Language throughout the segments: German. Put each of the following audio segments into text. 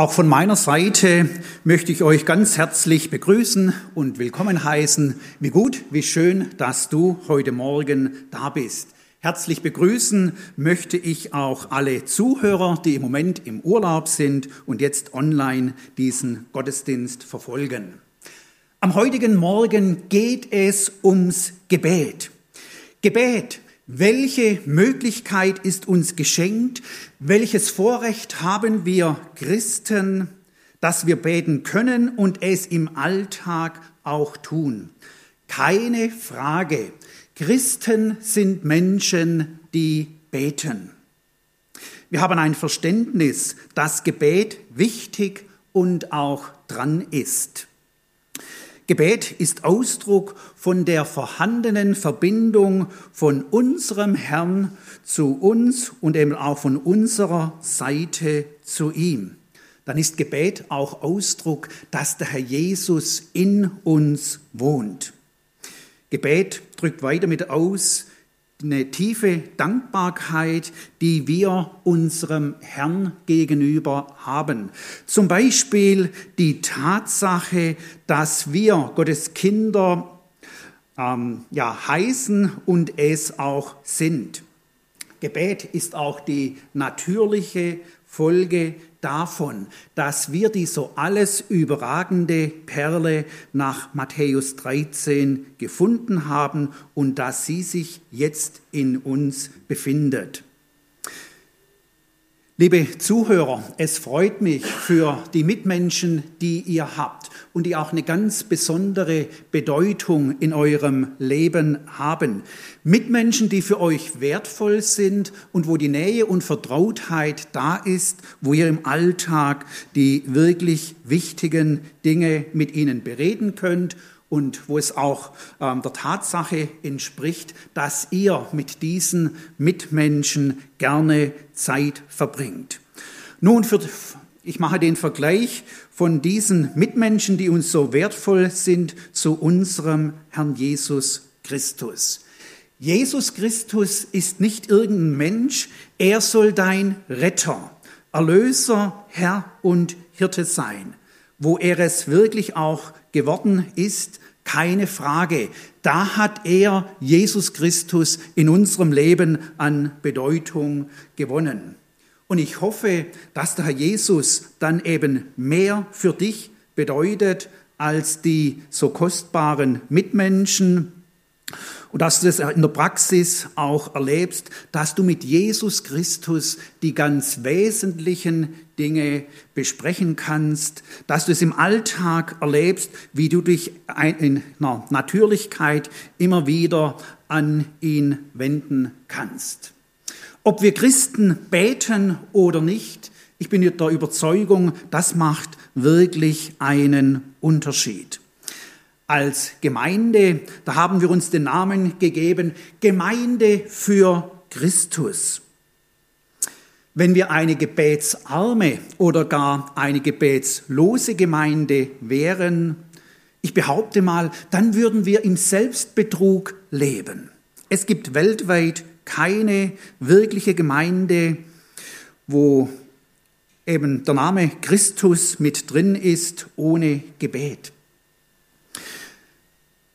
Auch von meiner Seite möchte ich euch ganz herzlich begrüßen und willkommen heißen. Wie gut, wie schön, dass du heute Morgen da bist. Herzlich begrüßen möchte ich auch alle Zuhörer, die im Moment im Urlaub sind und jetzt online diesen Gottesdienst verfolgen. Am heutigen Morgen geht es ums Gebet. Gebet, welche Möglichkeit ist uns geschenkt? Welches Vorrecht haben wir Christen, dass wir beten können und es im Alltag auch tun? Keine Frage. Christen sind Menschen, die beten. Wir haben ein Verständnis, dass Gebet wichtig und auch dran ist. Gebet ist Ausdruck von der vorhandenen Verbindung von unserem Herrn zu uns und eben auch von unserer Seite zu ihm. Dann ist Gebet auch Ausdruck, dass der Herr Jesus in uns wohnt. Gebet drückt weiter mit aus, eine tiefe Dankbarkeit, die wir unserem Herrn gegenüber haben. Zum Beispiel die Tatsache, dass wir Gottes Kinder ähm, ja, heißen und es auch sind. Gebet ist auch die natürliche Folge davon, dass wir die so alles überragende Perle nach Matthäus 13 gefunden haben und dass sie sich jetzt in uns befindet. Liebe Zuhörer, es freut mich für die Mitmenschen, die ihr habt und die auch eine ganz besondere Bedeutung in eurem Leben haben. Mitmenschen, die für euch wertvoll sind und wo die Nähe und Vertrautheit da ist, wo ihr im Alltag die wirklich wichtigen Dinge mit ihnen bereden könnt und wo es auch ähm, der Tatsache entspricht, dass ihr mit diesen Mitmenschen gerne Zeit verbringt. Nun, für, ich mache den Vergleich von diesen Mitmenschen, die uns so wertvoll sind, zu unserem Herrn Jesus Christus. Jesus Christus ist nicht irgendein Mensch, er soll dein Retter, Erlöser, Herr und Hirte sein. Wo er es wirklich auch geworden ist, keine Frage. Da hat er, Jesus Christus, in unserem Leben an Bedeutung gewonnen. Und ich hoffe, dass der Herr Jesus dann eben mehr für dich bedeutet als die so kostbaren Mitmenschen, und dass du das in der Praxis auch erlebst, dass du mit Jesus Christus die ganz wesentlichen Dinge besprechen kannst, dass du es im Alltag erlebst, wie du dich in einer Natürlichkeit immer wieder an ihn wenden kannst. Ob wir Christen beten oder nicht, ich bin der Überzeugung, das macht wirklich einen Unterschied als Gemeinde, da haben wir uns den Namen gegeben, Gemeinde für Christus. Wenn wir eine gebetsarme oder gar eine gebetslose Gemeinde wären, ich behaupte mal, dann würden wir im Selbstbetrug leben. Es gibt weltweit keine wirkliche Gemeinde, wo eben der Name Christus mit drin ist, ohne Gebet.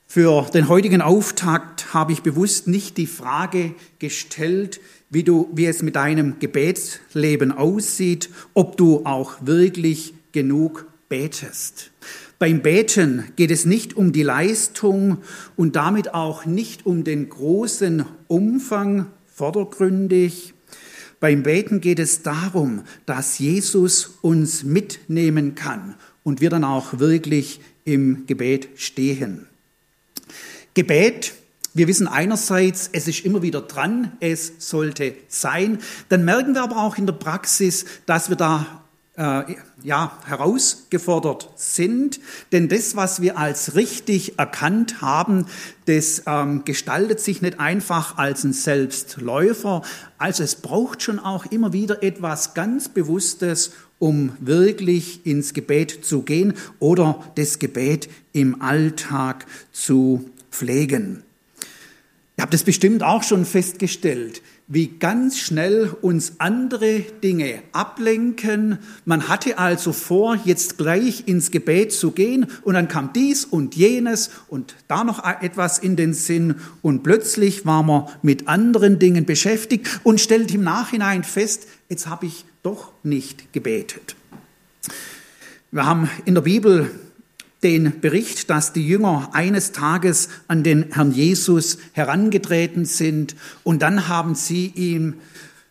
Für den heutigen Auftakt habe ich bewusst nicht die Frage gestellt, wie, du, wie es mit deinem Gebetsleben aussieht, ob du auch wirklich genug betest. Beim Beten geht es nicht um die Leistung und damit auch nicht um den großen Umfang vordergründig. Beim Beten geht es darum, dass Jesus uns mitnehmen kann und wir dann auch wirklich im Gebet stehen. Gebet, wir wissen einerseits, es ist immer wieder dran, es sollte sein. Dann merken wir aber auch in der Praxis, dass wir da äh, ja, herausgefordert sind. Denn das, was wir als richtig erkannt haben, das ähm, gestaltet sich nicht einfach als ein Selbstläufer. Also es braucht schon auch immer wieder etwas ganz Bewusstes, um wirklich ins Gebet zu gehen oder das Gebet im Alltag zu pflegen. Ihr habt es bestimmt auch schon festgestellt. wie ganz schnell uns andere Dinge ablenken. Man hatte also vor, jetzt gleich ins Gebet zu gehen und dann kam dies und jenes und da noch etwas in den Sinn und plötzlich war man mit anderen Dingen beschäftigt und stellt im Nachhinein fest, jetzt habe ich doch nicht gebetet. Wir haben in der Bibel den Bericht, dass die Jünger eines Tages an den Herrn Jesus herangetreten sind und dann haben sie ihm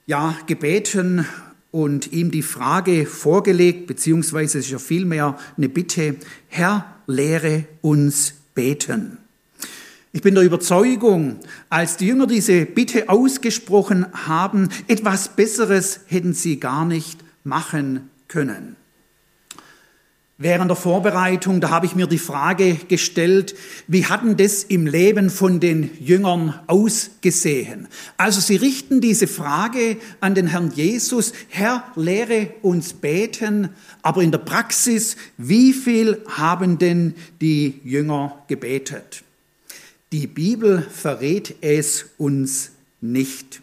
ja gebeten und ihm die Frage vorgelegt, beziehungsweise es ist ja vielmehr eine Bitte, Herr, lehre uns beten. Ich bin der Überzeugung, als die Jünger diese Bitte ausgesprochen haben, etwas Besseres hätten sie gar nicht machen können. Während der Vorbereitung, da habe ich mir die Frage gestellt, wie hatten das im Leben von den Jüngern ausgesehen? Also sie richten diese Frage an den Herrn Jesus, Herr, lehre uns beten, aber in der Praxis, wie viel haben denn die Jünger gebetet? Die Bibel verrät es uns nicht.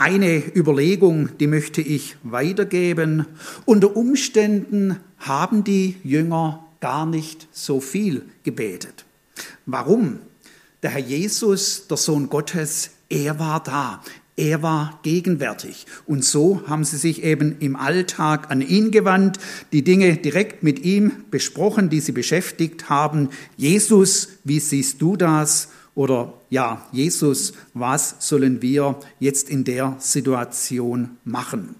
Eine Überlegung, die möchte ich weitergeben. Unter Umständen haben die Jünger gar nicht so viel gebetet. Warum? Der Herr Jesus, der Sohn Gottes, er war da. Er war gegenwärtig. Und so haben sie sich eben im Alltag an ihn gewandt, die Dinge direkt mit ihm besprochen, die sie beschäftigt haben. Jesus, wie siehst du das? Oder ja, Jesus, was sollen wir jetzt in der Situation machen?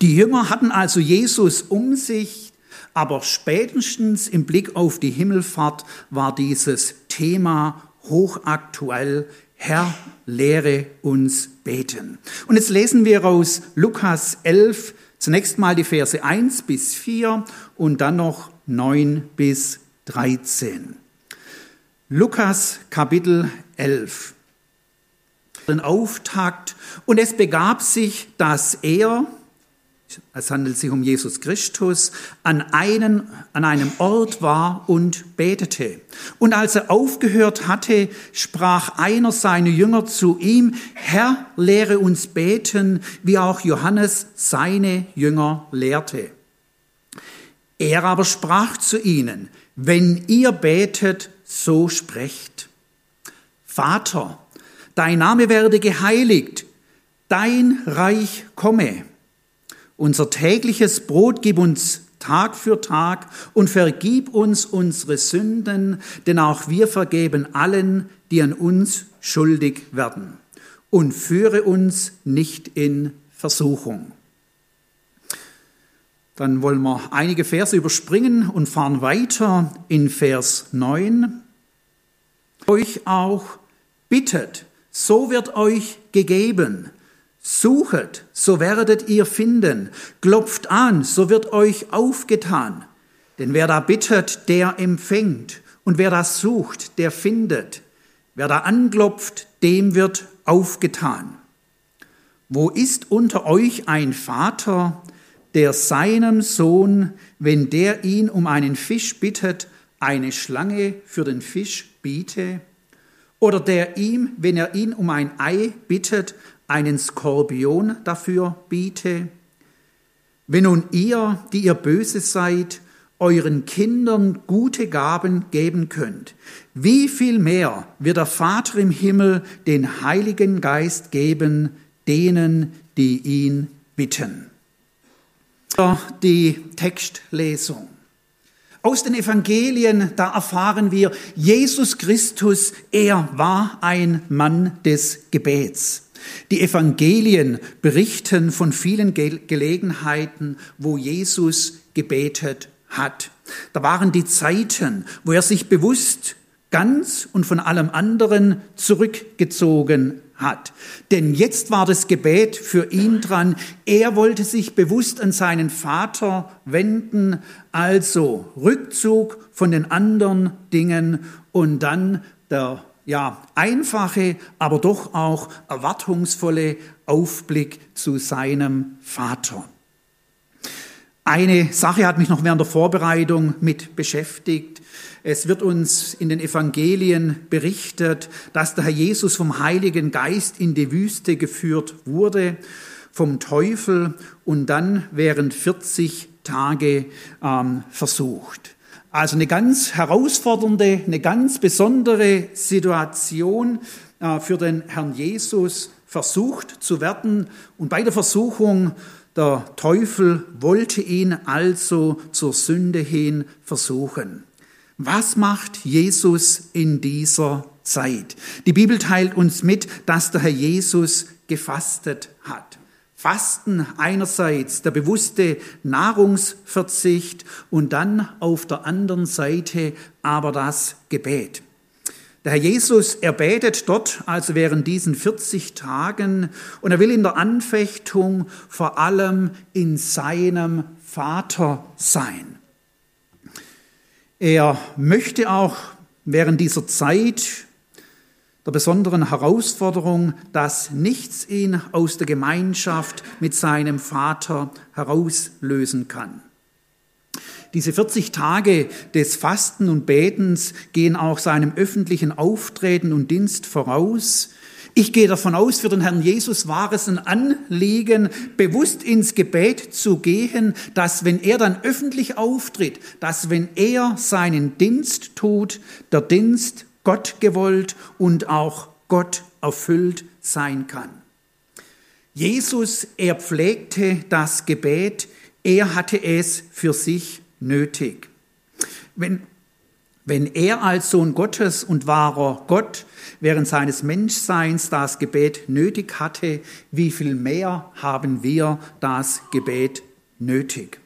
Die Jünger hatten also Jesus um sich, aber spätestens im Blick auf die Himmelfahrt war dieses Thema hochaktuell. Herr, lehre uns beten. Und jetzt lesen wir aus Lukas 11 zunächst mal die Verse 1 bis 4 und dann noch 9 bis 13. Lukas Kapitel 11. Den Auftakt. Und es begab sich, dass er, es handelt sich um Jesus Christus, an, einen, an einem Ort war und betete. Und als er aufgehört hatte, sprach einer seiner Jünger zu ihm, Herr, lehre uns beten, wie auch Johannes seine Jünger lehrte. Er aber sprach zu ihnen, wenn ihr betet, so sprecht. Vater, dein Name werde geheiligt, dein Reich komme. Unser tägliches Brot gib uns Tag für Tag und vergib uns unsere Sünden, denn auch wir vergeben allen, die an uns schuldig werden. Und führe uns nicht in Versuchung. Dann wollen wir einige Verse überspringen und fahren weiter in Vers 9. Euch auch bittet, so wird euch gegeben. Suchet, so werdet ihr finden. Klopft an, so wird euch aufgetan. Denn wer da bittet, der empfängt. Und wer da sucht, der findet. Wer da anklopft, dem wird aufgetan. Wo ist unter euch ein Vater, der seinem Sohn, wenn der ihn um einen Fisch bittet, eine Schlange für den Fisch biete? Oder der ihm, wenn er ihn um ein Ei bittet, einen Skorpion dafür biete? Wenn nun ihr, die ihr böse seid, euren Kindern gute Gaben geben könnt, wie viel mehr wird der Vater im Himmel den Heiligen Geist geben denen, die ihn bitten? Die Textlesung. Aus den Evangelien, da erfahren wir, Jesus Christus, er war ein Mann des Gebets. Die Evangelien berichten von vielen Gelegenheiten, wo Jesus gebetet hat. Da waren die Zeiten, wo er sich bewusst ganz und von allem anderen zurückgezogen hat. Denn jetzt war das Gebet für ihn dran. Er wollte sich bewusst an seinen Vater wenden, also Rückzug von den anderen Dingen und dann der ja, einfache, aber doch auch erwartungsvolle Aufblick zu seinem Vater. Eine Sache hat mich noch während der Vorbereitung mit beschäftigt. Es wird uns in den Evangelien berichtet, dass der Herr Jesus vom Heiligen Geist in die Wüste geführt wurde, vom Teufel und dann während 40 Tage ähm, versucht. Also eine ganz herausfordernde, eine ganz besondere Situation äh, für den Herrn Jesus, versucht zu werden. Und bei der Versuchung, der Teufel wollte ihn also zur Sünde hin versuchen. Was macht Jesus in dieser Zeit? Die Bibel teilt uns mit, dass der Herr Jesus gefastet hat. Fasten einerseits der bewusste Nahrungsverzicht und dann auf der anderen Seite aber das Gebet. Der Herr Jesus, er betet dort, also während diesen 40 Tagen, und er will in der Anfechtung vor allem in seinem Vater sein. Er möchte auch während dieser Zeit der besonderen Herausforderung, dass nichts ihn aus der Gemeinschaft mit seinem Vater herauslösen kann. Diese 40 Tage des Fasten und Betens gehen auch seinem öffentlichen Auftreten und Dienst voraus. Ich gehe davon aus, für den Herrn Jesus war es ein Anliegen, bewusst ins Gebet zu gehen, dass wenn er dann öffentlich auftritt, dass wenn er seinen Dienst tut, der Dienst Gott gewollt und auch Gott erfüllt sein kann. Jesus, er pflegte das Gebet, er hatte es für sich nötig. Wenn, wenn er als Sohn Gottes und wahrer Gott während seines Menschseins das Gebet nötig hatte, wie viel mehr haben wir das Gebet nötig?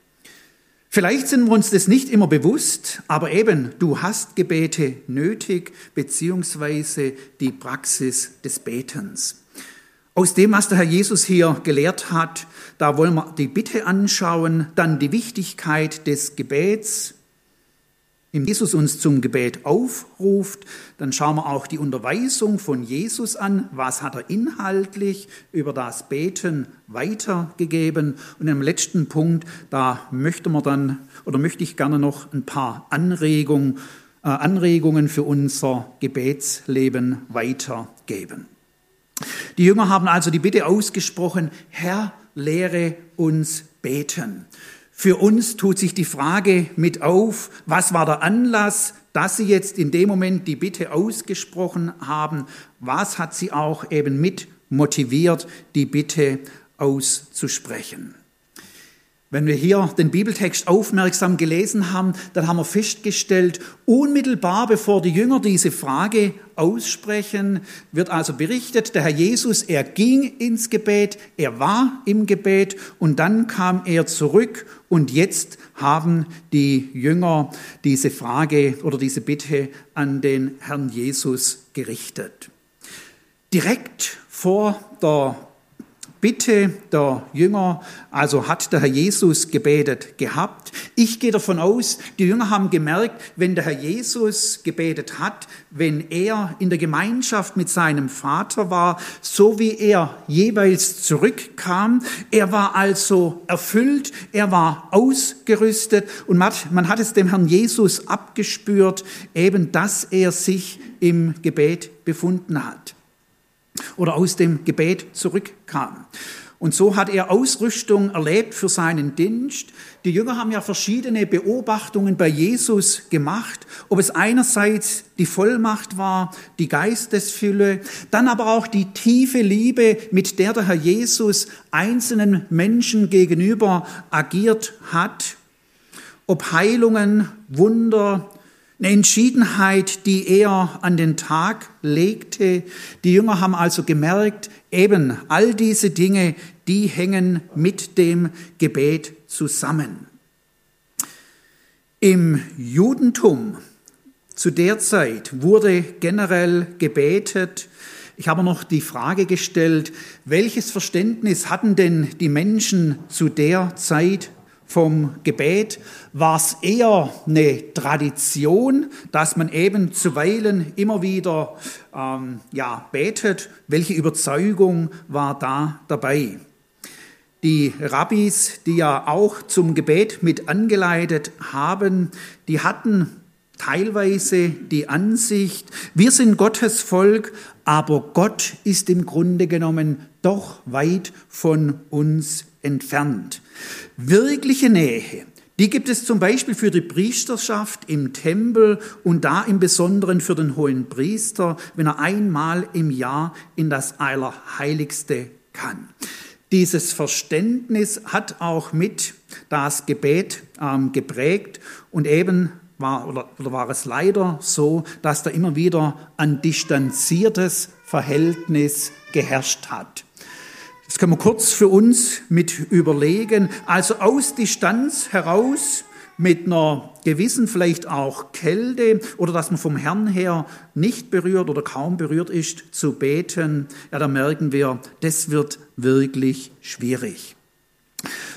Vielleicht sind wir uns das nicht immer bewusst, aber eben, du hast Gebete nötig, beziehungsweise die Praxis des Betens. Aus dem, was der Herr Jesus hier gelehrt hat, da wollen wir die Bitte anschauen, dann die Wichtigkeit des Gebets, wenn Jesus uns zum Gebet aufruft, dann schauen wir auch die Unterweisung von Jesus an. Was hat er inhaltlich über das Beten weitergegeben? Und im letzten Punkt, da möchte man dann oder möchte ich gerne noch ein paar Anregungen, äh, Anregungen für unser Gebetsleben weitergeben. Die Jünger haben also die Bitte ausgesprochen, Herr, lehre uns beten. Für uns tut sich die Frage mit auf, was war der Anlass, dass Sie jetzt in dem Moment die Bitte ausgesprochen haben? Was hat Sie auch eben mit motiviert, die Bitte auszusprechen? Wenn wir hier den Bibeltext aufmerksam gelesen haben, dann haben wir festgestellt, unmittelbar bevor die Jünger diese Frage aussprechen, wird also berichtet, der Herr Jesus, er ging ins Gebet, er war im Gebet und dann kam er zurück und jetzt haben die Jünger diese Frage oder diese Bitte an den Herrn Jesus gerichtet. Direkt vor der Bitte der Jünger, also hat der Herr Jesus gebetet gehabt. Ich gehe davon aus, die Jünger haben gemerkt, wenn der Herr Jesus gebetet hat, wenn er in der Gemeinschaft mit seinem Vater war, so wie er jeweils zurückkam, er war also erfüllt, er war ausgerüstet und man hat es dem Herrn Jesus abgespürt, eben dass er sich im Gebet befunden hat oder aus dem Gebet zurückkam. Und so hat er Ausrüstung erlebt für seinen Dienst. Die Jünger haben ja verschiedene Beobachtungen bei Jesus gemacht, ob es einerseits die Vollmacht war, die Geistesfülle, dann aber auch die tiefe Liebe, mit der der Herr Jesus einzelnen Menschen gegenüber agiert hat, ob Heilungen, Wunder, eine Entschiedenheit, die er an den Tag legte. Die Jünger haben also gemerkt, eben all diese Dinge, die hängen mit dem Gebet zusammen. Im Judentum zu der Zeit wurde generell gebetet. Ich habe noch die Frage gestellt, welches Verständnis hatten denn die Menschen zu der Zeit vom Gebet war es eher eine Tradition, dass man eben zuweilen immer wieder ähm, ja, betet. Welche Überzeugung war da dabei? Die Rabbis, die ja auch zum Gebet mit angeleitet haben, die hatten teilweise die Ansicht, wir sind Gottes Volk, aber Gott ist im Grunde genommen doch weit von uns entfernt. Wirkliche Nähe, die gibt es zum Beispiel für die Priesterschaft im Tempel und da im Besonderen für den hohen Priester, wenn er einmal im Jahr in das Allerheiligste kann. Dieses Verständnis hat auch mit das Gebet ähm, geprägt und eben war, oder, oder war es leider so, dass da immer wieder ein distanziertes Verhältnis geherrscht hat. Das können wir kurz für uns mit überlegen. Also aus Distanz heraus mit einer gewissen vielleicht auch Kälte oder dass man vom Herrn her nicht berührt oder kaum berührt ist, zu beten, ja, da merken wir, das wird wirklich schwierig.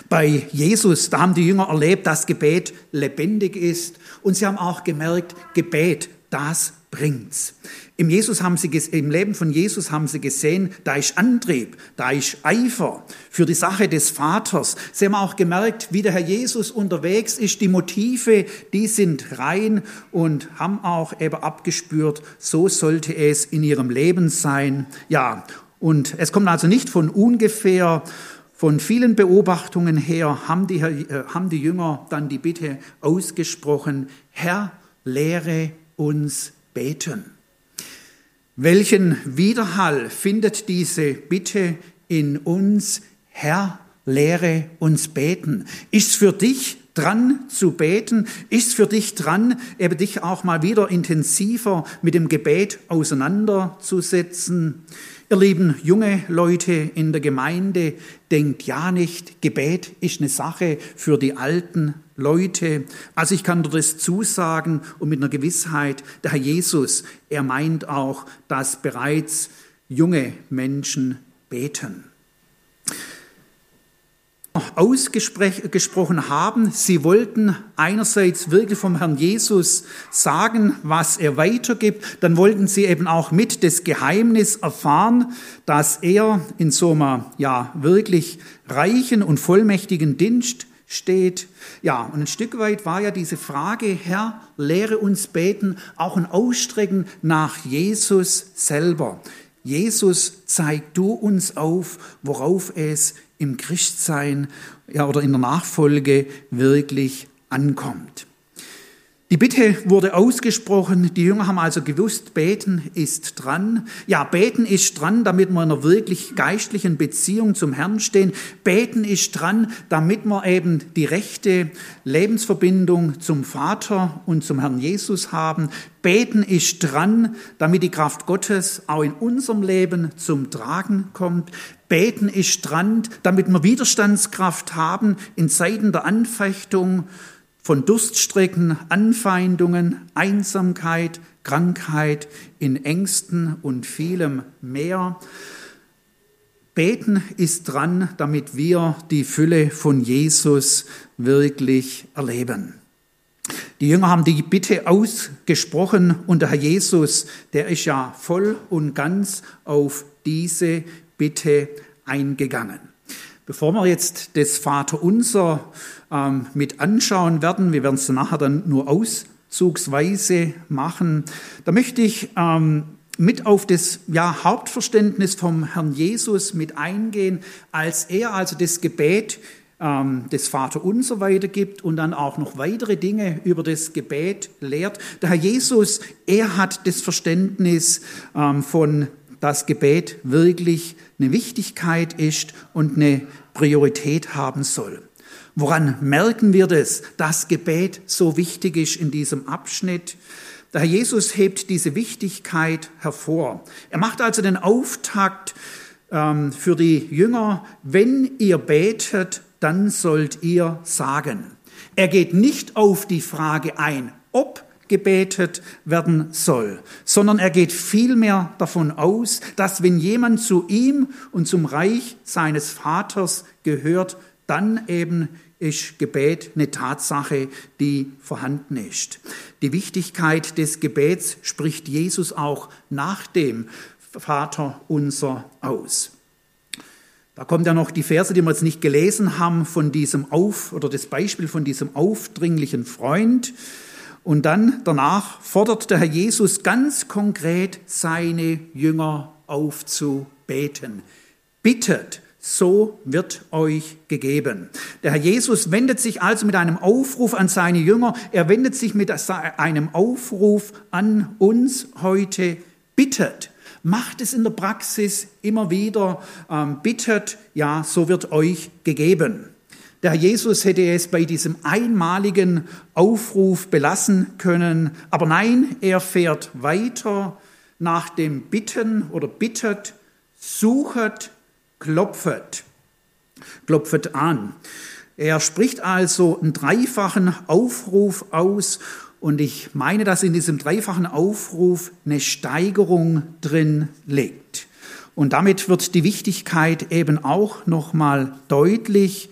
Bei Jesus, da haben die Jünger erlebt, dass Gebet lebendig ist und sie haben auch gemerkt, Gebet, das bringt's. Im, Jesus haben sie, Im Leben von Jesus haben sie gesehen, da ist Antrieb, da ist Eifer für die Sache des Vaters. Sie haben auch gemerkt, wie der Herr Jesus unterwegs ist. Die Motive, die sind rein und haben auch eben abgespürt, so sollte es in ihrem Leben sein. Ja, und es kommt also nicht von ungefähr, von vielen Beobachtungen her haben die, äh, haben die Jünger dann die Bitte ausgesprochen, Herr, lehre uns beten. Welchen Widerhall findet diese Bitte in uns, Herr, lehre uns beten? Ist für dich dran zu beten? Ist für dich dran, eben dich auch mal wieder intensiver mit dem Gebet auseinanderzusetzen? Ihr lieben junge Leute in der Gemeinde, denkt ja nicht, Gebet ist eine Sache für die alten Leute. Also ich kann dir das zusagen und mit einer Gewissheit, der Herr Jesus, er meint auch, dass bereits junge Menschen beten ausgesprochen haben. Sie wollten einerseits wirklich vom Herrn Jesus sagen, was er weitergibt. Dann wollten sie eben auch mit das Geheimnis erfahren, dass er in so einem, ja, wirklich reichen und vollmächtigen Dienst steht. Ja, und ein Stück weit war ja diese Frage, Herr, lehre uns beten, auch ein Ausstrecken nach Jesus selber. Jesus, zeig du uns auf, worauf es im Christsein ja, oder in der Nachfolge wirklich ankommt. Die Bitte wurde ausgesprochen, die Jünger haben also gewusst, beten ist dran. Ja, beten ist dran, damit wir in einer wirklich geistlichen Beziehung zum Herrn stehen. Beten ist dran, damit wir eben die rechte Lebensverbindung zum Vater und zum Herrn Jesus haben. Beten ist dran, damit die Kraft Gottes auch in unserem Leben zum Tragen kommt. Beten ist dran, damit wir Widerstandskraft haben in Zeiten der Anfechtung von Durststrecken, Anfeindungen, Einsamkeit, Krankheit, in Ängsten und vielem mehr. Beten ist dran, damit wir die Fülle von Jesus wirklich erleben. Die Jünger haben die Bitte ausgesprochen und der Herr Jesus, der ist ja voll und ganz auf diese Bitte eingegangen. Bevor wir jetzt das Vaterunser ähm, mit anschauen werden, wir werden es nachher dann nur auszugsweise machen, da möchte ich ähm, mit auf das ja, Hauptverständnis vom Herrn Jesus mit eingehen, als er also das Gebet ähm, des Vaterunser weitergibt und dann auch noch weitere Dinge über das Gebet lehrt. Der Herr Jesus, er hat das Verständnis ähm, von das Gebet wirklich eine Wichtigkeit ist und eine Priorität haben soll. Woran merken wir das, dass Gebet so wichtig ist in diesem Abschnitt? Der Herr Jesus hebt diese Wichtigkeit hervor. Er macht also den Auftakt ähm, für die Jünger, wenn ihr betet, dann sollt ihr sagen. Er geht nicht auf die Frage ein, ob gebetet werden soll, sondern er geht vielmehr davon aus, dass wenn jemand zu ihm und zum Reich seines Vaters gehört, dann eben ist Gebet eine Tatsache, die vorhanden ist. Die Wichtigkeit des Gebets spricht Jesus auch nach dem Vater unser aus. Da kommt ja noch die Verse, die wir jetzt nicht gelesen haben, von diesem Auf oder das Beispiel von diesem aufdringlichen Freund. Und dann danach fordert der Herr Jesus ganz konkret seine Jünger aufzubeten. Bittet, so wird euch gegeben. Der Herr Jesus wendet sich also mit einem Aufruf an seine Jünger. Er wendet sich mit einem Aufruf an uns heute. Bittet. Macht es in der Praxis immer wieder. Ähm, bittet, ja, so wird euch gegeben. Der Jesus hätte es bei diesem einmaligen Aufruf belassen können, aber nein, er fährt weiter nach dem Bitten oder bittet, suchet, klopfet, klopfet an. Er spricht also einen dreifachen Aufruf aus und ich meine, dass in diesem dreifachen Aufruf eine Steigerung drin liegt. Und damit wird die Wichtigkeit eben auch nochmal deutlich.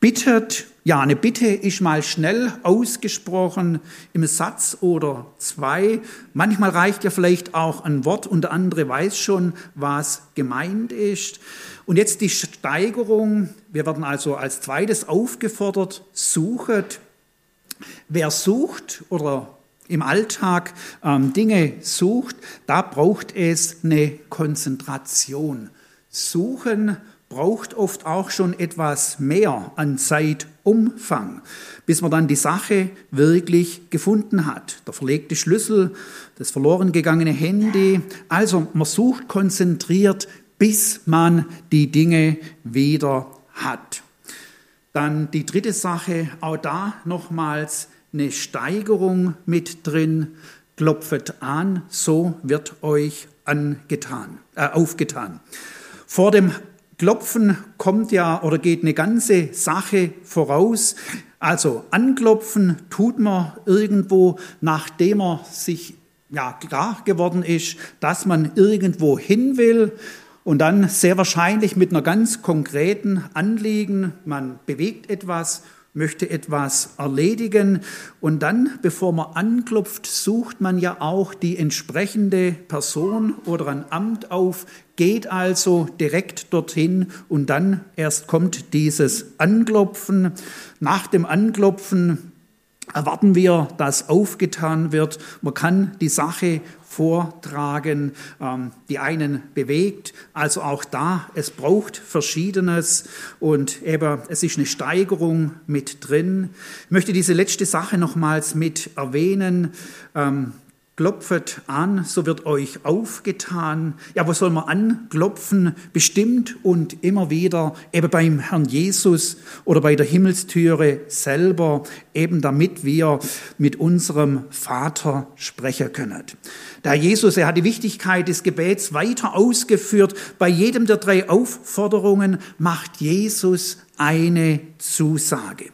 Bittet, ja, eine Bitte ist mal schnell ausgesprochen im Satz oder zwei. Manchmal reicht ja vielleicht auch ein Wort und der andere weiß schon, was gemeint ist. Und jetzt die Steigerung. Wir werden also als zweites aufgefordert, suchet Wer sucht oder im Alltag ähm, Dinge sucht, da braucht es eine Konzentration. Suchen braucht oft auch schon etwas mehr an Zeitumfang, bis man dann die Sache wirklich gefunden hat. Der verlegte Schlüssel, das verloren gegangene Handy. Also man sucht konzentriert, bis man die Dinge wieder hat. Dann die dritte Sache, auch da nochmals eine Steigerung mit drin. Klopfet an, so wird euch angetan, äh, aufgetan. Vor dem Klopfen kommt ja oder geht eine ganze Sache voraus. Also anklopfen tut man irgendwo, nachdem er sich ja klar geworden ist, dass man irgendwo hin will und dann sehr wahrscheinlich mit einer ganz konkreten Anliegen, man bewegt etwas, möchte etwas erledigen und dann, bevor man anklopft, sucht man ja auch die entsprechende Person oder ein Amt auf, geht also direkt dorthin und dann erst kommt dieses Anklopfen. Nach dem Anklopfen erwarten wir, dass aufgetan wird. Man kann die Sache vortragen, ähm, die einen bewegt. Also auch da, es braucht Verschiedenes und eben es ist eine Steigerung mit drin. Ich möchte diese letzte Sache nochmals mit erwähnen. Klopfet an, so wird euch aufgetan. Ja, wo soll man anklopfen? Bestimmt und immer wieder eben beim Herrn Jesus oder bei der Himmelstüre selber, eben damit wir mit unserem Vater sprechen können. Der Jesus, er hat die Wichtigkeit des Gebets weiter ausgeführt. Bei jedem der drei Aufforderungen macht Jesus eine Zusage.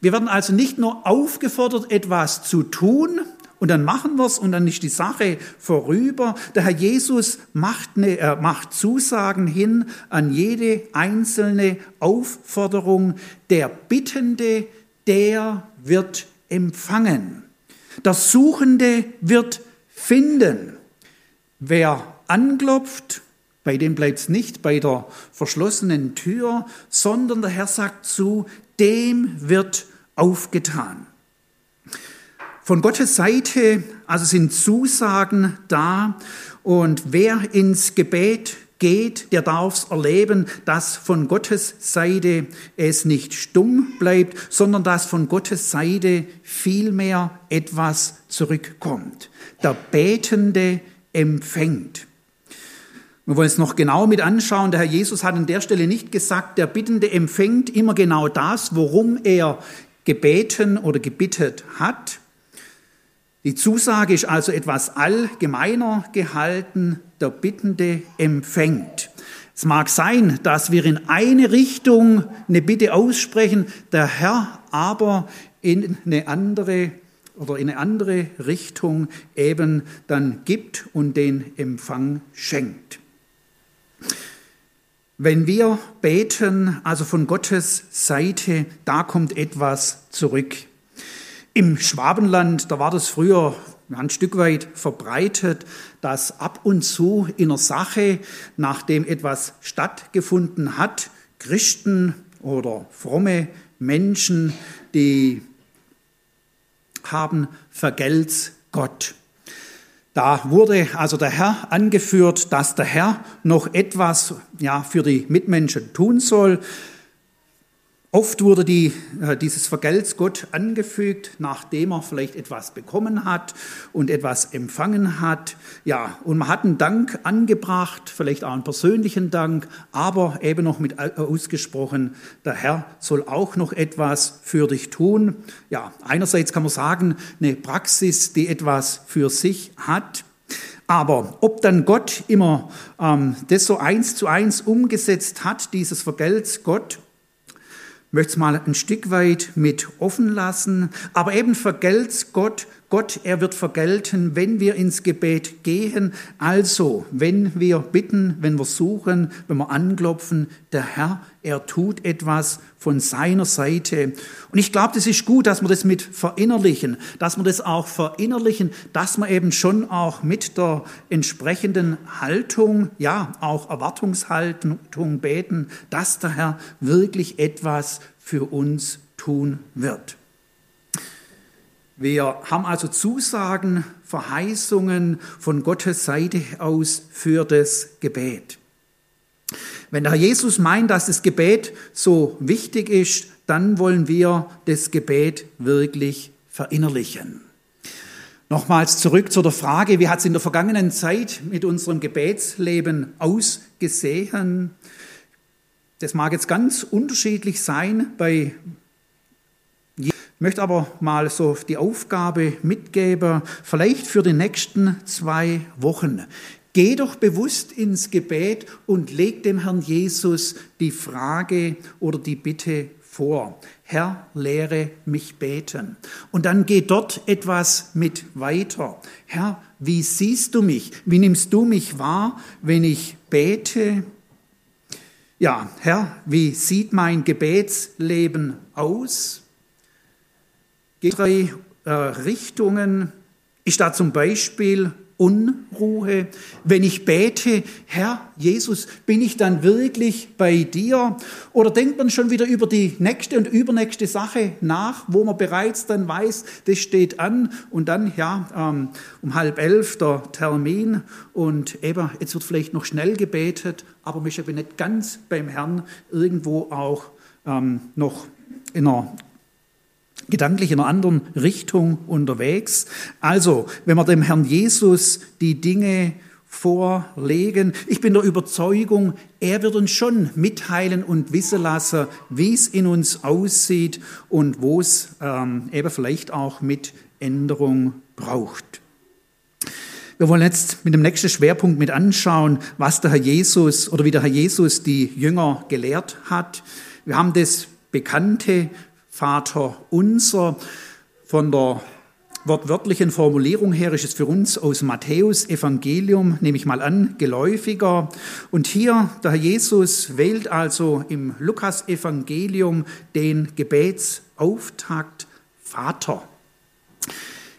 Wir werden also nicht nur aufgefordert, etwas zu tun, und dann machen wir es und dann ist die Sache vorüber. Der Herr Jesus macht, eine, er macht Zusagen hin an jede einzelne Aufforderung. Der Bittende, der wird empfangen. Der Suchende wird finden. Wer anklopft, bei dem bleibt es nicht bei der verschlossenen Tür, sondern der Herr sagt zu, dem wird aufgetan. Von Gottes Seite also sind Zusagen da und wer ins Gebet geht, der darf es erleben, dass von Gottes Seite es nicht stumm bleibt, sondern dass von Gottes Seite vielmehr etwas zurückkommt. Der Betende empfängt. Wir wollen es noch genau mit anschauen. Der Herr Jesus hat an der Stelle nicht gesagt, der Bittende empfängt immer genau das, worum er gebeten oder gebittet hat, die Zusage ist also etwas allgemeiner gehalten, der Bittende empfängt. Es mag sein, dass wir in eine Richtung eine Bitte aussprechen, der Herr aber in eine andere oder in eine andere Richtung eben dann gibt und den Empfang schenkt. Wenn wir beten, also von Gottes Seite, da kommt etwas zurück. Im Schwabenland, da war das früher ein Stück weit verbreitet, dass ab und zu in einer Sache, nachdem etwas stattgefunden hat, Christen oder fromme Menschen, die haben vergelt's Gott. Da wurde also der Herr angeführt, dass der Herr noch etwas ja, für die Mitmenschen tun soll. Oft wurde die, äh, dieses Vergelt's Gott angefügt, nachdem er vielleicht etwas bekommen hat und etwas empfangen hat. Ja, und man hat einen Dank angebracht, vielleicht auch einen persönlichen Dank, aber eben noch mit ausgesprochen, der Herr soll auch noch etwas für dich tun. Ja, einerseits kann man sagen, eine Praxis, die etwas für sich hat. Aber ob dann Gott immer ähm, das so eins zu eins umgesetzt hat, dieses Vergelt's Gott, möchte es mal ein Stück weit mit offen lassen. Aber eben vergelt's Gott. Gott, er wird vergelten, wenn wir ins Gebet gehen. Also, wenn wir bitten, wenn wir suchen, wenn wir anklopfen, der Herr, er tut etwas von seiner Seite. Und ich glaube, das ist gut, dass wir das mit verinnerlichen, dass wir das auch verinnerlichen, dass wir eben schon auch mit der entsprechenden Haltung, ja, auch Erwartungshaltung beten, dass der Herr wirklich etwas für uns tun wird. Wir haben also Zusagen, Verheißungen von Gottes Seite aus für das Gebet. Wenn der Herr Jesus meint, dass das Gebet so wichtig ist, dann wollen wir das Gebet wirklich verinnerlichen. Nochmals zurück zu der Frage, wie hat es in der vergangenen Zeit mit unserem Gebetsleben ausgesehen? Das mag jetzt ganz unterschiedlich sein bei möchte aber mal so die Aufgabe mitgeben, vielleicht für die nächsten zwei Wochen. Geh doch bewusst ins Gebet und leg dem Herrn Jesus die Frage oder die Bitte vor. Herr, lehre mich beten. Und dann geh dort etwas mit weiter. Herr, wie siehst du mich? Wie nimmst du mich wahr, wenn ich bete? Ja, Herr, wie sieht mein Gebetsleben aus? Drei äh, Richtungen ist da zum Beispiel Unruhe. Wenn ich bete, Herr Jesus, bin ich dann wirklich bei dir? Oder denkt man schon wieder über die nächste und übernächste Sache nach, wo man bereits dann weiß, das steht an und dann, ja, ähm, um halb elf der Termin und eben, jetzt wird vielleicht noch schnell gebetet, aber mich aber nicht ganz beim Herrn irgendwo auch ähm, noch in einer gedanklich in einer anderen Richtung unterwegs. Also, wenn wir dem Herrn Jesus die Dinge vorlegen. Ich bin der Überzeugung, er wird uns schon mitteilen und wissen lassen, wie es in uns aussieht und wo es ähm, eben vielleicht auch mit Änderung braucht. Wir wollen jetzt mit dem nächsten Schwerpunkt mit anschauen, was der Herr Jesus oder wie der Herr Jesus die Jünger gelehrt hat. Wir haben das bekannte Vater unser. Von der wortwörtlichen Formulierung her ist es für uns aus Matthäus Evangelium, nehme ich mal an, geläufiger. Und hier, der Herr Jesus wählt also im Lukas Evangelium den Gebetsauftakt Vater.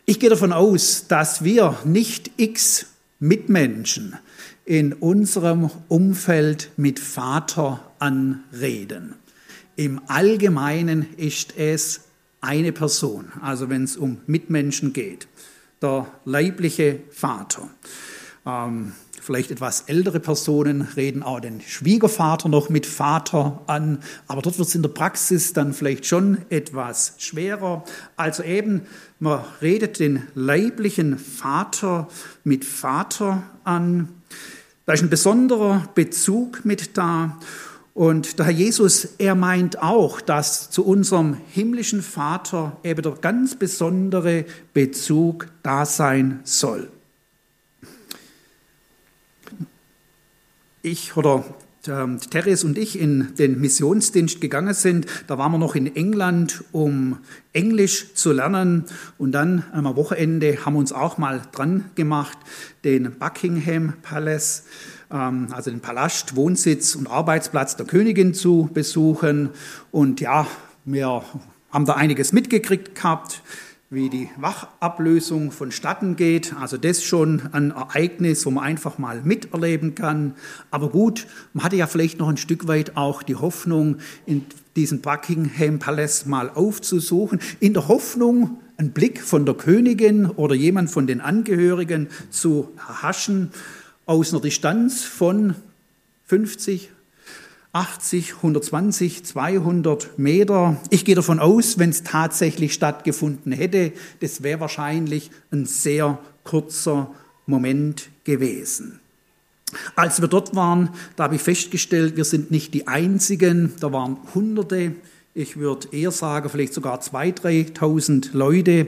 Ich gehe davon aus, dass wir nicht x Mitmenschen in unserem Umfeld mit Vater anreden. Im Allgemeinen ist es eine Person, also wenn es um Mitmenschen geht, der leibliche Vater. Ähm, vielleicht etwas ältere Personen reden auch den Schwiegervater noch mit Vater an, aber dort wird es in der Praxis dann vielleicht schon etwas schwerer. Also eben, man redet den leiblichen Vater mit Vater an. Da ist ein besonderer Bezug mit da. Und der Herr Jesus, er meint auch, dass zu unserem himmlischen Vater eben der ganz besondere Bezug da sein soll. Ich oder ähm, Therese und ich in den Missionsdienst gegangen sind, da waren wir noch in England, um Englisch zu lernen. Und dann am Wochenende haben wir uns auch mal dran gemacht, den Buckingham Palace also den Palast, Wohnsitz und Arbeitsplatz der Königin zu besuchen. Und ja, wir haben da einiges mitgekriegt gehabt. wie die Wachablösung vonstatten geht. Also das schon ein Ereignis, wo man einfach mal miterleben kann. Aber gut, man hatte ja vielleicht noch ein Stück weit auch die Hoffnung, in diesen Buckingham Palace mal aufzusuchen, in der Hoffnung, einen Blick von der Königin oder jemand von den Angehörigen zu erhaschen aus einer Distanz von 50, 80, 120, 200 Meter. Ich gehe davon aus, wenn es tatsächlich stattgefunden hätte, das wäre wahrscheinlich ein sehr kurzer Moment gewesen. Als wir dort waren, da habe ich festgestellt, wir sind nicht die Einzigen, da waren Hunderte, ich würde eher sagen, vielleicht sogar 2.000, 3.000 Leute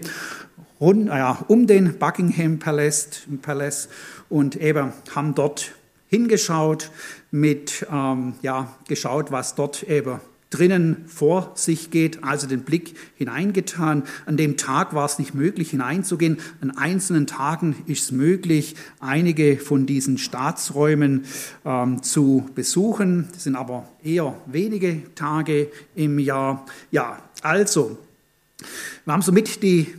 rund, ja, um den Buckingham Palace, Palace und eben haben dort hingeschaut, mit, ähm, ja, geschaut, was dort eben drinnen vor sich geht, also den Blick hineingetan. An dem Tag war es nicht möglich hineinzugehen. An einzelnen Tagen ist es möglich, einige von diesen Staatsräumen ähm, zu besuchen. Das sind aber eher wenige Tage im Jahr. Ja, also, wir haben somit die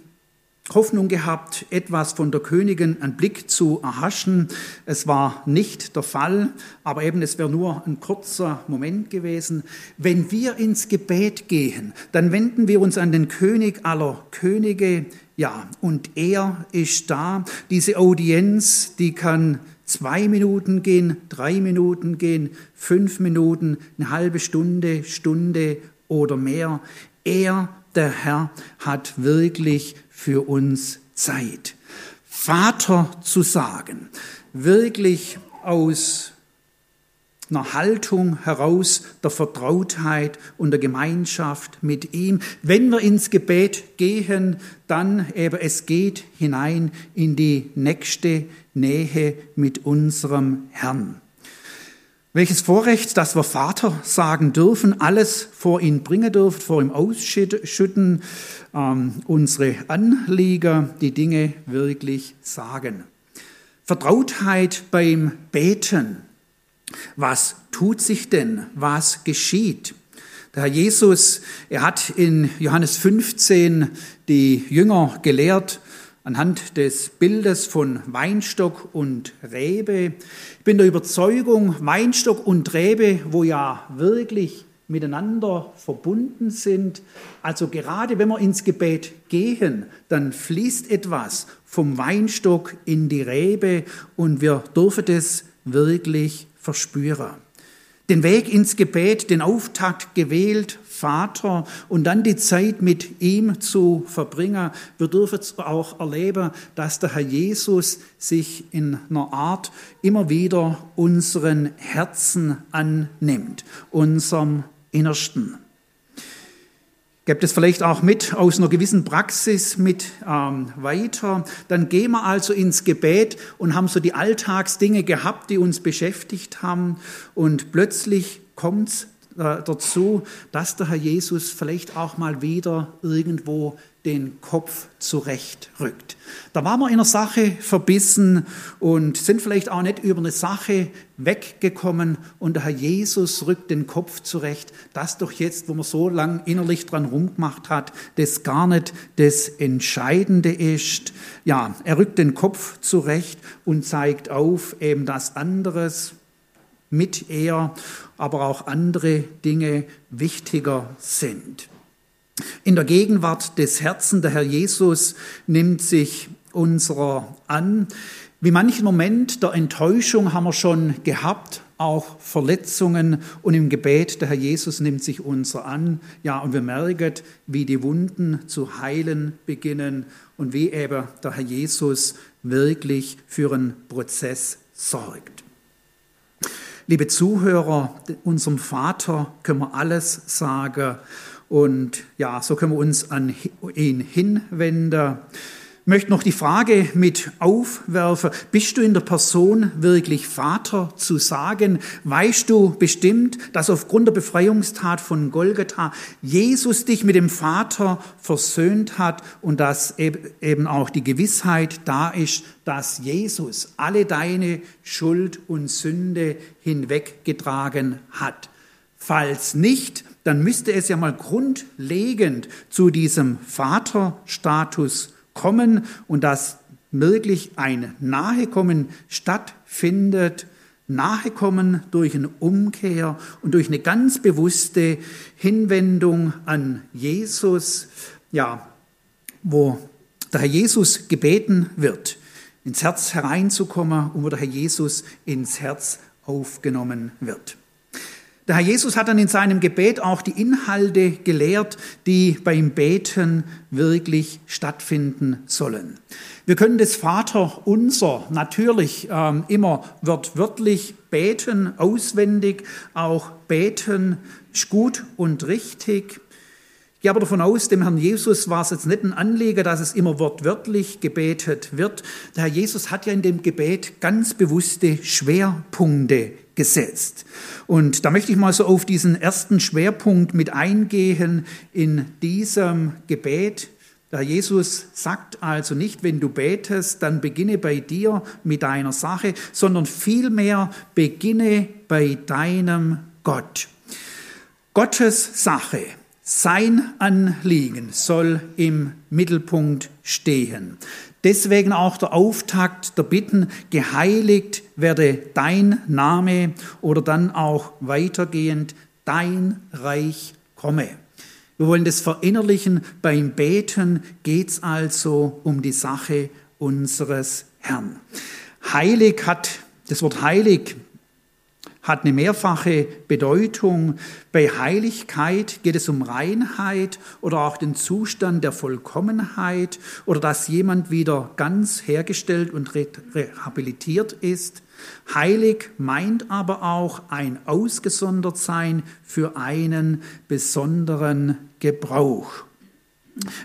Hoffnung gehabt, etwas von der Königin einen Blick zu erhaschen. Es war nicht der Fall, aber eben es wäre nur ein kurzer Moment gewesen. Wenn wir ins Gebet gehen, dann wenden wir uns an den König aller Könige. Ja, und er ist da. Diese Audienz, die kann zwei Minuten gehen, drei Minuten gehen, fünf Minuten, eine halbe Stunde, Stunde oder mehr. Er, der Herr, hat wirklich für uns Zeit. Vater zu sagen, wirklich aus einer Haltung heraus der Vertrautheit und der Gemeinschaft mit ihm. Wenn wir ins Gebet gehen, dann eben es geht hinein in die nächste Nähe mit unserem Herrn. Welches Vorrecht, dass wir Vater sagen dürfen, alles vor ihn bringen dürfen, vor ihm ausschütten, ähm, unsere Anlieger die Dinge wirklich sagen. Vertrautheit beim Beten. Was tut sich denn? Was geschieht? Der Herr Jesus, er hat in Johannes 15 die Jünger gelehrt, anhand des Bildes von Weinstock und Rebe. Ich bin der Überzeugung, Weinstock und Rebe, wo ja wirklich miteinander verbunden sind. Also gerade wenn wir ins Gebet gehen, dann fließt etwas vom Weinstock in die Rebe und wir dürfen das wirklich verspüren den Weg ins Gebet, den Auftakt gewählt, Vater, und dann die Zeit mit ihm zu verbringen. Wir dürfen auch erleben, dass der Herr Jesus sich in einer Art immer wieder unseren Herzen annimmt, unserem Innersten. Gebt es vielleicht auch mit aus einer gewissen Praxis mit ähm, weiter. Dann gehen wir also ins Gebet und haben so die Alltagsdinge gehabt, die uns beschäftigt haben. Und plötzlich kommt es äh, dazu, dass der Herr Jesus vielleicht auch mal wieder irgendwo den Kopf zurechtrückt. Da waren wir in einer Sache verbissen und sind vielleicht auch nicht über eine Sache weggekommen und der Herr Jesus rückt den Kopf zurecht. Das doch jetzt, wo man so lang innerlich dran rumgemacht hat, das gar nicht das Entscheidende ist. Ja, er rückt den Kopf zurecht und zeigt auf eben das anderes mit er, aber auch andere Dinge wichtiger sind. In der Gegenwart des Herzens, der Herr Jesus nimmt sich unserer an. Wie manchen Moment der Enttäuschung haben wir schon gehabt, auch Verletzungen und im Gebet, der Herr Jesus nimmt sich unser an. Ja, und wir merken, wie die Wunden zu heilen beginnen und wie eben der Herr Jesus wirklich für einen Prozess sorgt. Liebe Zuhörer, unserem Vater können wir alles sagen und ja, so können wir uns an ihn hinwenden. Ich möchte noch die Frage mit aufwerfen, bist du in der Person wirklich Vater zu sagen? Weißt du bestimmt, dass aufgrund der Befreiungstat von Golgatha Jesus dich mit dem Vater versöhnt hat und dass eben auch die Gewissheit da ist, dass Jesus alle deine Schuld und Sünde hinweggetragen hat? Falls nicht, dann müsste es ja mal grundlegend zu diesem Vaterstatus kommen und dass wirklich ein Nahekommen stattfindet, Nahekommen durch eine Umkehr und durch eine ganz bewusste Hinwendung an Jesus, ja, wo der Herr Jesus gebeten wird, ins Herz hereinzukommen und wo der Herr Jesus ins Herz aufgenommen wird. Der Herr Jesus hat dann in seinem Gebet auch die Inhalte gelehrt, die beim Beten wirklich stattfinden sollen. Wir können das Vater unser natürlich ähm, immer wörtlich beten, auswendig, auch beten, ist gut und richtig. Ich gehe aber davon aus, dem Herrn Jesus war es jetzt nicht ein Anliegen, dass es immer wortwörtlich gebetet wird. Der Herr Jesus hat ja in dem Gebet ganz bewusste Schwerpunkte gesetzt. Und da möchte ich mal so auf diesen ersten Schwerpunkt mit eingehen in diesem Gebet. Der Jesus sagt also nicht, wenn du betest, dann beginne bei dir mit deiner Sache, sondern vielmehr beginne bei deinem Gott. Gottes Sache, sein Anliegen soll im Mittelpunkt stehen. Deswegen auch der Auftakt der Bitten, geheiligt werde dein Name oder dann auch weitergehend, dein Reich komme. Wir wollen das verinnerlichen. Beim Beten geht es also um die Sache unseres Herrn. Heilig hat, das Wort heilig hat eine mehrfache Bedeutung. Bei Heiligkeit geht es um Reinheit oder auch den Zustand der Vollkommenheit oder dass jemand wieder ganz hergestellt und rehabilitiert ist. Heilig meint aber auch ein Ausgesondertsein für einen besonderen Gebrauch.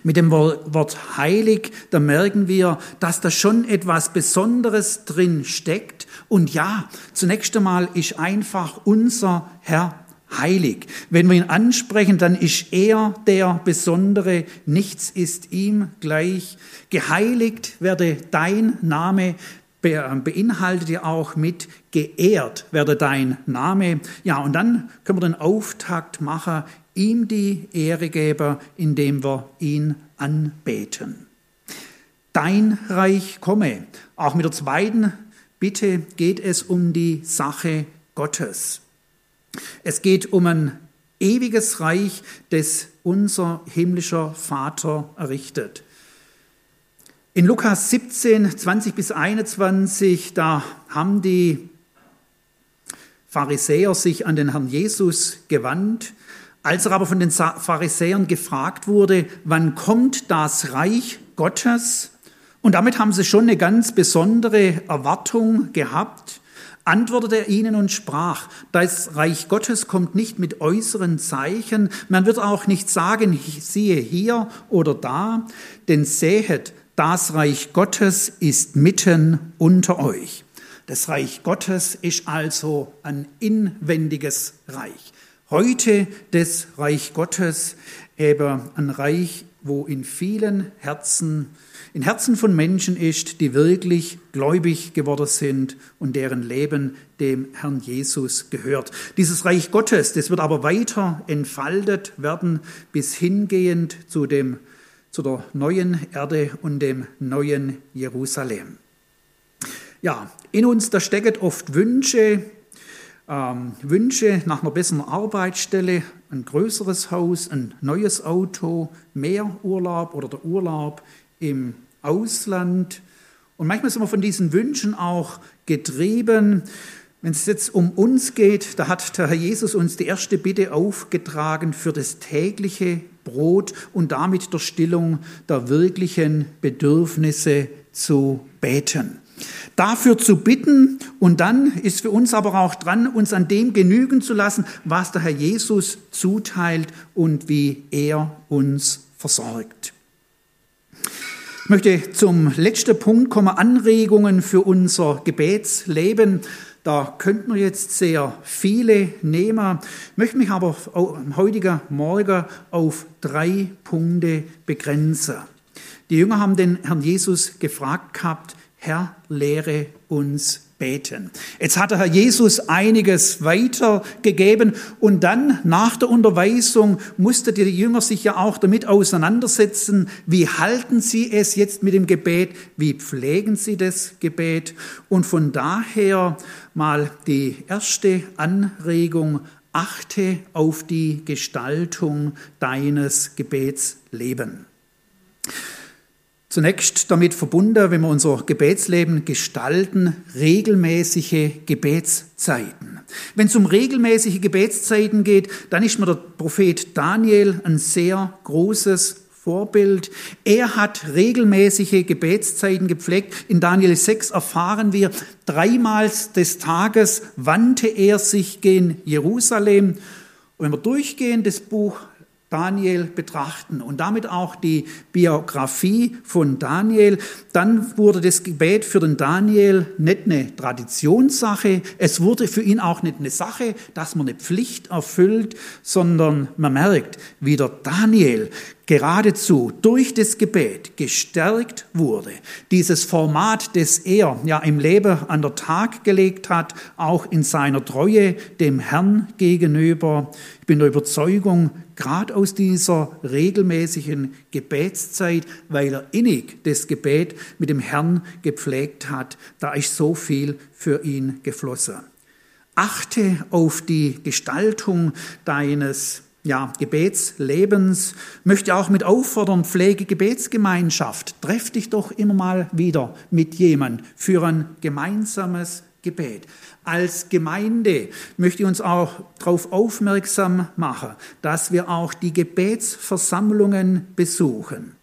Mit dem Wort heilig, da merken wir, dass da schon etwas Besonderes drin steckt. Und ja, zunächst einmal ist einfach unser Herr heilig. Wenn wir ihn ansprechen, dann ist er der Besondere, nichts ist ihm gleich. Geheiligt werde dein Name, beinhaltet ja auch mit geehrt werde dein Name. Ja, und dann können wir den Auftakt machen, ihm die Ehre geben, indem wir ihn anbeten. Dein Reich komme. Auch mit der zweiten Bitte geht es um die Sache Gottes. Es geht um ein ewiges Reich, das unser himmlischer Vater errichtet. In Lukas 17, 20 bis 21, da haben die Pharisäer sich an den Herrn Jesus gewandt. Als er aber von den Pharisäern gefragt wurde, wann kommt das Reich Gottes? Und damit haben sie schon eine ganz besondere Erwartung gehabt. Antwortete er ihnen und sprach, das Reich Gottes kommt nicht mit äußeren Zeichen, man wird auch nicht sagen, siehe hier oder da, denn sehet, das Reich Gottes ist mitten unter euch. Das Reich Gottes ist also ein inwendiges Reich. Heute das Reich Gottes, eben ein Reich, wo in vielen Herzen, in Herzen von Menschen ist, die wirklich gläubig geworden sind und deren Leben dem Herrn Jesus gehört. Dieses Reich Gottes, das wird aber weiter entfaltet werden bis hingehend zu dem zu der neuen Erde und dem neuen Jerusalem. Ja, in uns, da stecken oft Wünsche, ähm, Wünsche nach einer besseren Arbeitsstelle, ein größeres Haus, ein neues Auto, mehr Urlaub oder der Urlaub im Ausland. Und manchmal sind wir von diesen Wünschen auch getrieben. Wenn es jetzt um uns geht, da hat der Herr Jesus uns die erste Bitte aufgetragen für das tägliche Brot und damit der Stillung der wirklichen Bedürfnisse zu beten. Dafür zu bitten und dann ist für uns aber auch dran, uns an dem genügen zu lassen, was der Herr Jesus zuteilt und wie er uns versorgt. Ich möchte zum letzten Punkt kommen, Anregungen für unser Gebetsleben. Da könnten wir jetzt sehr viele nehmen. Ich möchte mich aber am heutigen Morgen auf drei Punkte begrenzen. Die Jünger haben den Herrn Jesus gefragt gehabt, Herr, lehre uns beten. Jetzt hat der Herr Jesus einiges weitergegeben und dann nach der Unterweisung musste die Jünger sich ja auch damit auseinandersetzen, wie halten sie es jetzt mit dem Gebet, wie pflegen sie das Gebet und von daher mal die erste Anregung, achte auf die Gestaltung deines Gebetslebens. Zunächst damit verbunden, wenn wir unser Gebetsleben gestalten, regelmäßige Gebetszeiten. Wenn es um regelmäßige Gebetszeiten geht, dann ist mir der Prophet Daniel ein sehr großes Vorbild. Er hat regelmäßige Gebetszeiten gepflegt. In Daniel 6 erfahren wir, dreimal des Tages wandte er sich gen Jerusalem. Und wenn wir durchgehen, das Buch Daniel betrachten und damit auch die Biografie von Daniel, dann wurde das Gebet für den Daniel nicht eine Traditionssache, es wurde für ihn auch nicht eine Sache, dass man eine Pflicht erfüllt, sondern man merkt, wie der Daniel geradezu durch das Gebet gestärkt wurde, dieses Format, das er ja im Leben an der Tag gelegt hat, auch in seiner Treue dem Herrn gegenüber. Ich bin der Überzeugung, gerade aus dieser regelmäßigen Gebetszeit, weil er innig das Gebet mit dem Herrn gepflegt hat, da ist so viel für ihn geflossen. Achte auf die Gestaltung deines ja, Gebetslebens, möchte auch mit auffordern, pflege Gebetsgemeinschaft. Treff dich doch immer mal wieder mit jemand für ein gemeinsames Gebet. Als Gemeinde möchte ich uns auch darauf aufmerksam machen, dass wir auch die Gebetsversammlungen besuchen.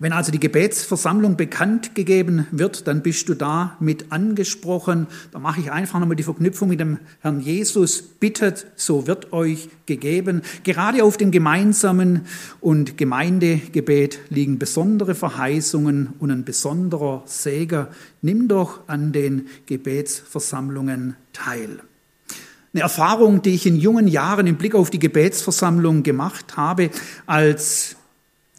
Wenn also die Gebetsversammlung bekannt gegeben wird, dann bist du da mit angesprochen. Da mache ich einfach nochmal die Verknüpfung mit dem Herrn Jesus. Bittet, so wird euch gegeben. Gerade auf dem gemeinsamen und Gemeindegebet liegen besondere Verheißungen und ein besonderer Segen. Nimm doch an den Gebetsversammlungen teil. Eine Erfahrung, die ich in jungen Jahren im Blick auf die Gebetsversammlung gemacht habe, als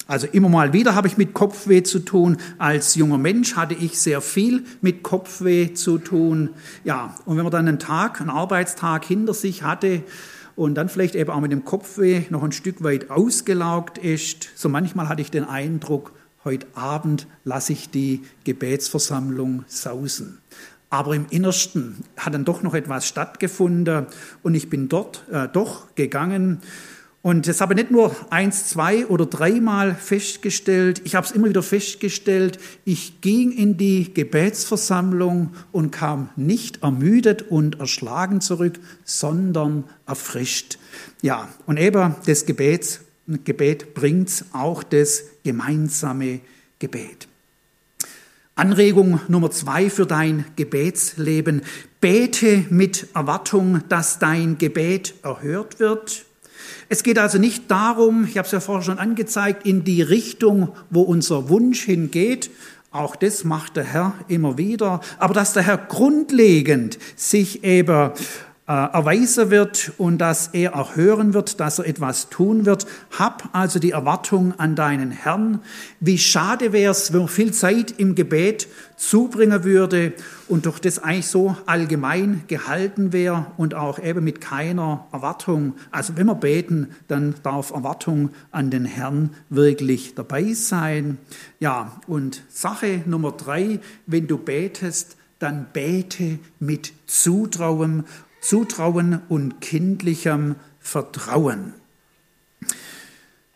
also immer mal wieder habe ich mit Kopfweh zu tun. Als junger Mensch hatte ich sehr viel mit Kopfweh zu tun. Ja, und wenn man dann einen Tag, einen Arbeitstag hinter sich hatte und dann vielleicht eben auch mit dem Kopfweh noch ein Stück weit ausgelaugt ist, so manchmal hatte ich den Eindruck, heute Abend lasse ich die Gebetsversammlung sausen. Aber im Innersten hat dann doch noch etwas stattgefunden und ich bin dort äh, doch gegangen und das habe ich nicht nur eins, zwei oder dreimal festgestellt, ich habe es immer wieder festgestellt, ich ging in die Gebetsversammlung und kam nicht ermüdet und erschlagen zurück, sondern erfrischt. Ja, und eben das Gebet, Gebet bringt auch das gemeinsame Gebet. Anregung Nummer zwei für dein Gebetsleben. Bete mit Erwartung, dass dein Gebet erhört wird es geht also nicht darum, ich habe es ja vorher schon angezeigt, in die Richtung, wo unser Wunsch hingeht. Auch das macht der Herr immer wieder. Aber dass der Herr grundlegend sich eben erweisen wird und dass er auch hören wird, dass er etwas tun wird. Hab also die Erwartung an deinen Herrn. Wie schade wäre es, wenn man viel Zeit im Gebet zubringen würde und durch das eigentlich so allgemein gehalten wäre und auch eben mit keiner Erwartung. Also wenn wir beten, dann darf Erwartung an den Herrn wirklich dabei sein. Ja, und Sache Nummer drei, wenn du betest, dann bete mit Zutrauen Zutrauen und kindlichem Vertrauen.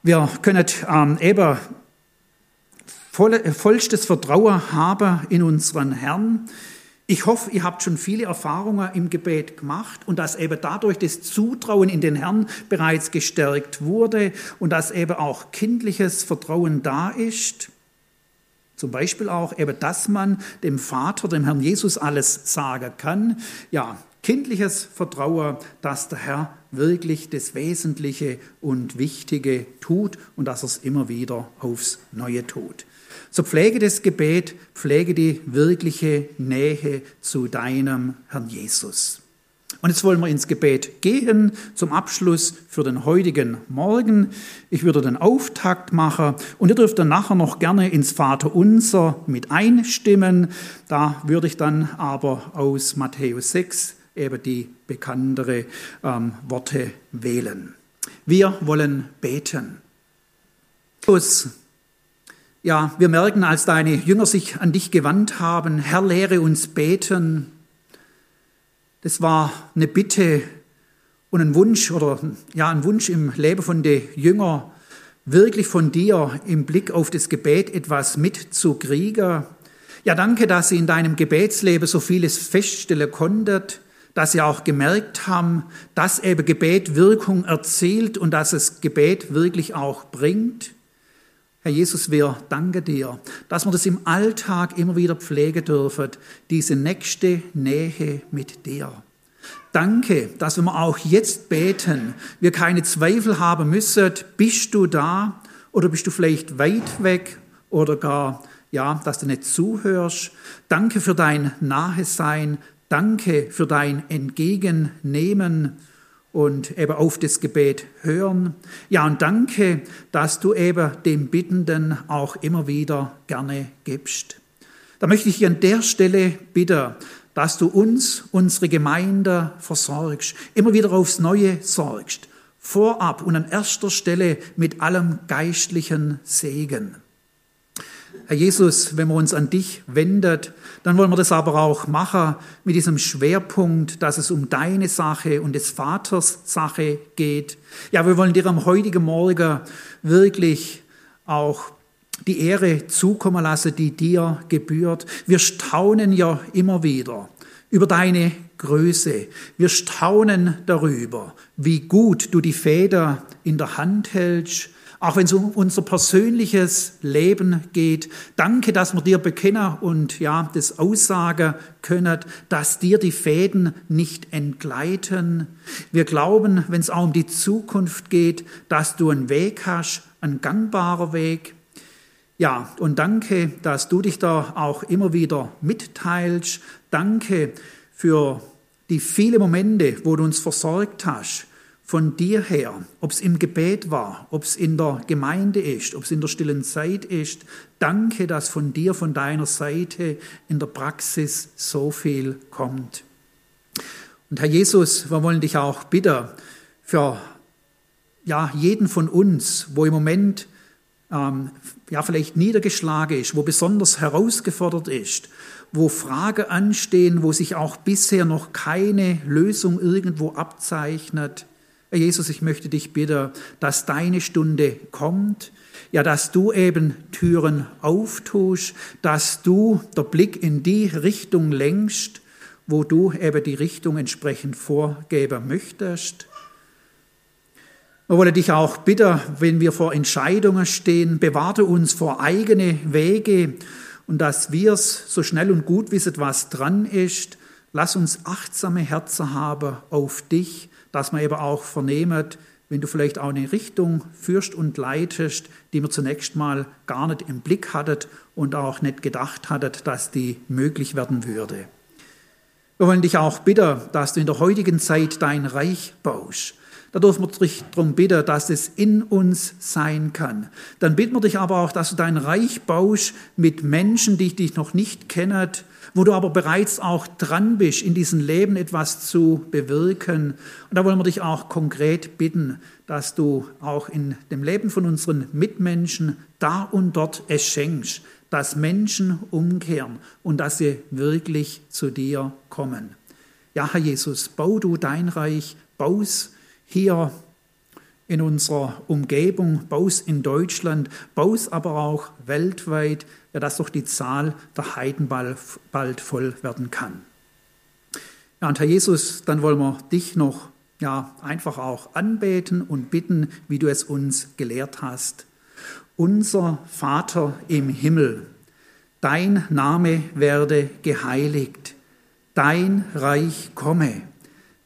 Wir können ähm, eben voll, vollstes Vertrauen haben in unseren Herrn. Ich hoffe, ihr habt schon viele Erfahrungen im Gebet gemacht und dass eben dadurch das Zutrauen in den Herrn bereits gestärkt wurde und dass eben auch kindliches Vertrauen da ist. Zum Beispiel auch eben, dass man dem Vater, dem Herrn Jesus alles sagen kann. Ja, kindliches Vertrauen, dass der Herr wirklich das Wesentliche und Wichtige tut und dass er es immer wieder aufs Neue tut. So pflege das Gebet, pflege die wirkliche Nähe zu deinem Herrn Jesus. Und jetzt wollen wir ins Gebet gehen zum Abschluss für den heutigen Morgen. Ich würde den Auftakt machen und ihr dürft dann nachher noch gerne ins Vaterunser mit einstimmen. Da würde ich dann aber aus Matthäus 6 eben die bekanntere ähm, Worte wählen. Wir wollen beten. Ja, wir merken, als deine Jünger sich an dich gewandt haben, Herr, lehre uns beten. Das war eine Bitte und ein Wunsch oder ja, ein Wunsch im Leben von den Jüngern, wirklich von dir im Blick auf das Gebet etwas mitzukriegen. Ja, danke, dass sie in deinem Gebetsleben so vieles feststellen konntet, dass sie auch gemerkt haben, dass eben Gebet Wirkung erzielt und dass es Gebet wirklich auch bringt. Herr Jesus, wir danken dir, dass wir das im Alltag immer wieder pflegen dürfen, diese nächste Nähe mit dir. Danke, dass wir auch jetzt beten, wir keine Zweifel haben müssen, bist du da oder bist du vielleicht weit weg oder gar, ja, dass du nicht zuhörst. Danke für dein Nahesein, danke für dein Entgegennehmen und eben auf das Gebet hören. Ja, und danke, dass du eben dem Bittenden auch immer wieder gerne gibst. Da möchte ich an der Stelle bitten, dass du uns, unsere Gemeinde versorgst, immer wieder aufs Neue sorgst, vorab und an erster Stelle mit allem geistlichen Segen. Herr Jesus, wenn wir uns an dich wendet, dann wollen wir das aber auch machen mit diesem Schwerpunkt, dass es um deine Sache und des Vaters Sache geht. Ja, wir wollen dir am heutigen Morgen wirklich auch die Ehre zukommen lassen, die dir gebührt. Wir staunen ja immer wieder über deine Größe. Wir staunen darüber, wie gut du die Feder in der Hand hältst auch wenn es um unser persönliches Leben geht. Danke, dass wir dir bekennen und ja, das aussagen können, dass dir die Fäden nicht entgleiten. Wir glauben, wenn es auch um die Zukunft geht, dass du einen Weg hast, einen gangbarer Weg. Ja, und danke, dass du dich da auch immer wieder mitteilst. Danke für die vielen Momente, wo du uns versorgt hast von dir her, ob es im Gebet war, ob es in der Gemeinde ist, ob es in der stillen Zeit ist, danke, dass von dir, von deiner Seite in der Praxis so viel kommt. Und Herr Jesus, wir wollen dich auch bitten für ja, jeden von uns, wo im Moment ähm, ja, vielleicht niedergeschlagen ist, wo besonders herausgefordert ist, wo Fragen anstehen, wo sich auch bisher noch keine Lösung irgendwo abzeichnet. Herr Jesus, ich möchte dich bitten, dass deine Stunde kommt, ja, dass du eben Türen auftust, dass du der Blick in die Richtung lenkst, wo du eben die Richtung entsprechend vorgeben möchtest. Wir wollen dich auch bitten, wenn wir vor Entscheidungen stehen, bewahre uns vor eigene Wege und dass wir es so schnell und gut wissen, was dran ist. Lass uns achtsame Herzen haben auf dich, dass man eben auch vernehmet, wenn du vielleicht auch eine Richtung führst und leitest, die man zunächst mal gar nicht im Blick hattet und auch nicht gedacht hattet, dass die möglich werden würde. Wir wollen dich auch bitten, dass du in der heutigen Zeit dein Reich baust. Da dürfen wir dich darum bitten, dass es in uns sein kann. Dann bitten wir dich aber auch, dass du dein Reich baust mit Menschen, die dich noch nicht kennen, wo du aber bereits auch dran bist, in diesem Leben etwas zu bewirken. Und da wollen wir dich auch konkret bitten, dass du auch in dem Leben von unseren Mitmenschen da und dort es schenkst, dass Menschen umkehren und dass sie wirklich zu dir kommen. Ja, Herr Jesus, bau du dein Reich, baus hier in unserer Umgebung, baus in Deutschland, baus aber auch weltweit, ja, dass doch die Zahl der Heiden bald voll werden kann. Ja, und Herr Jesus, dann wollen wir dich noch ja, einfach auch anbeten und bitten, wie du es uns gelehrt hast. Unser Vater im Himmel, dein Name werde geheiligt, dein Reich komme,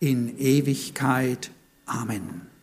in Ewigkeit. Amen.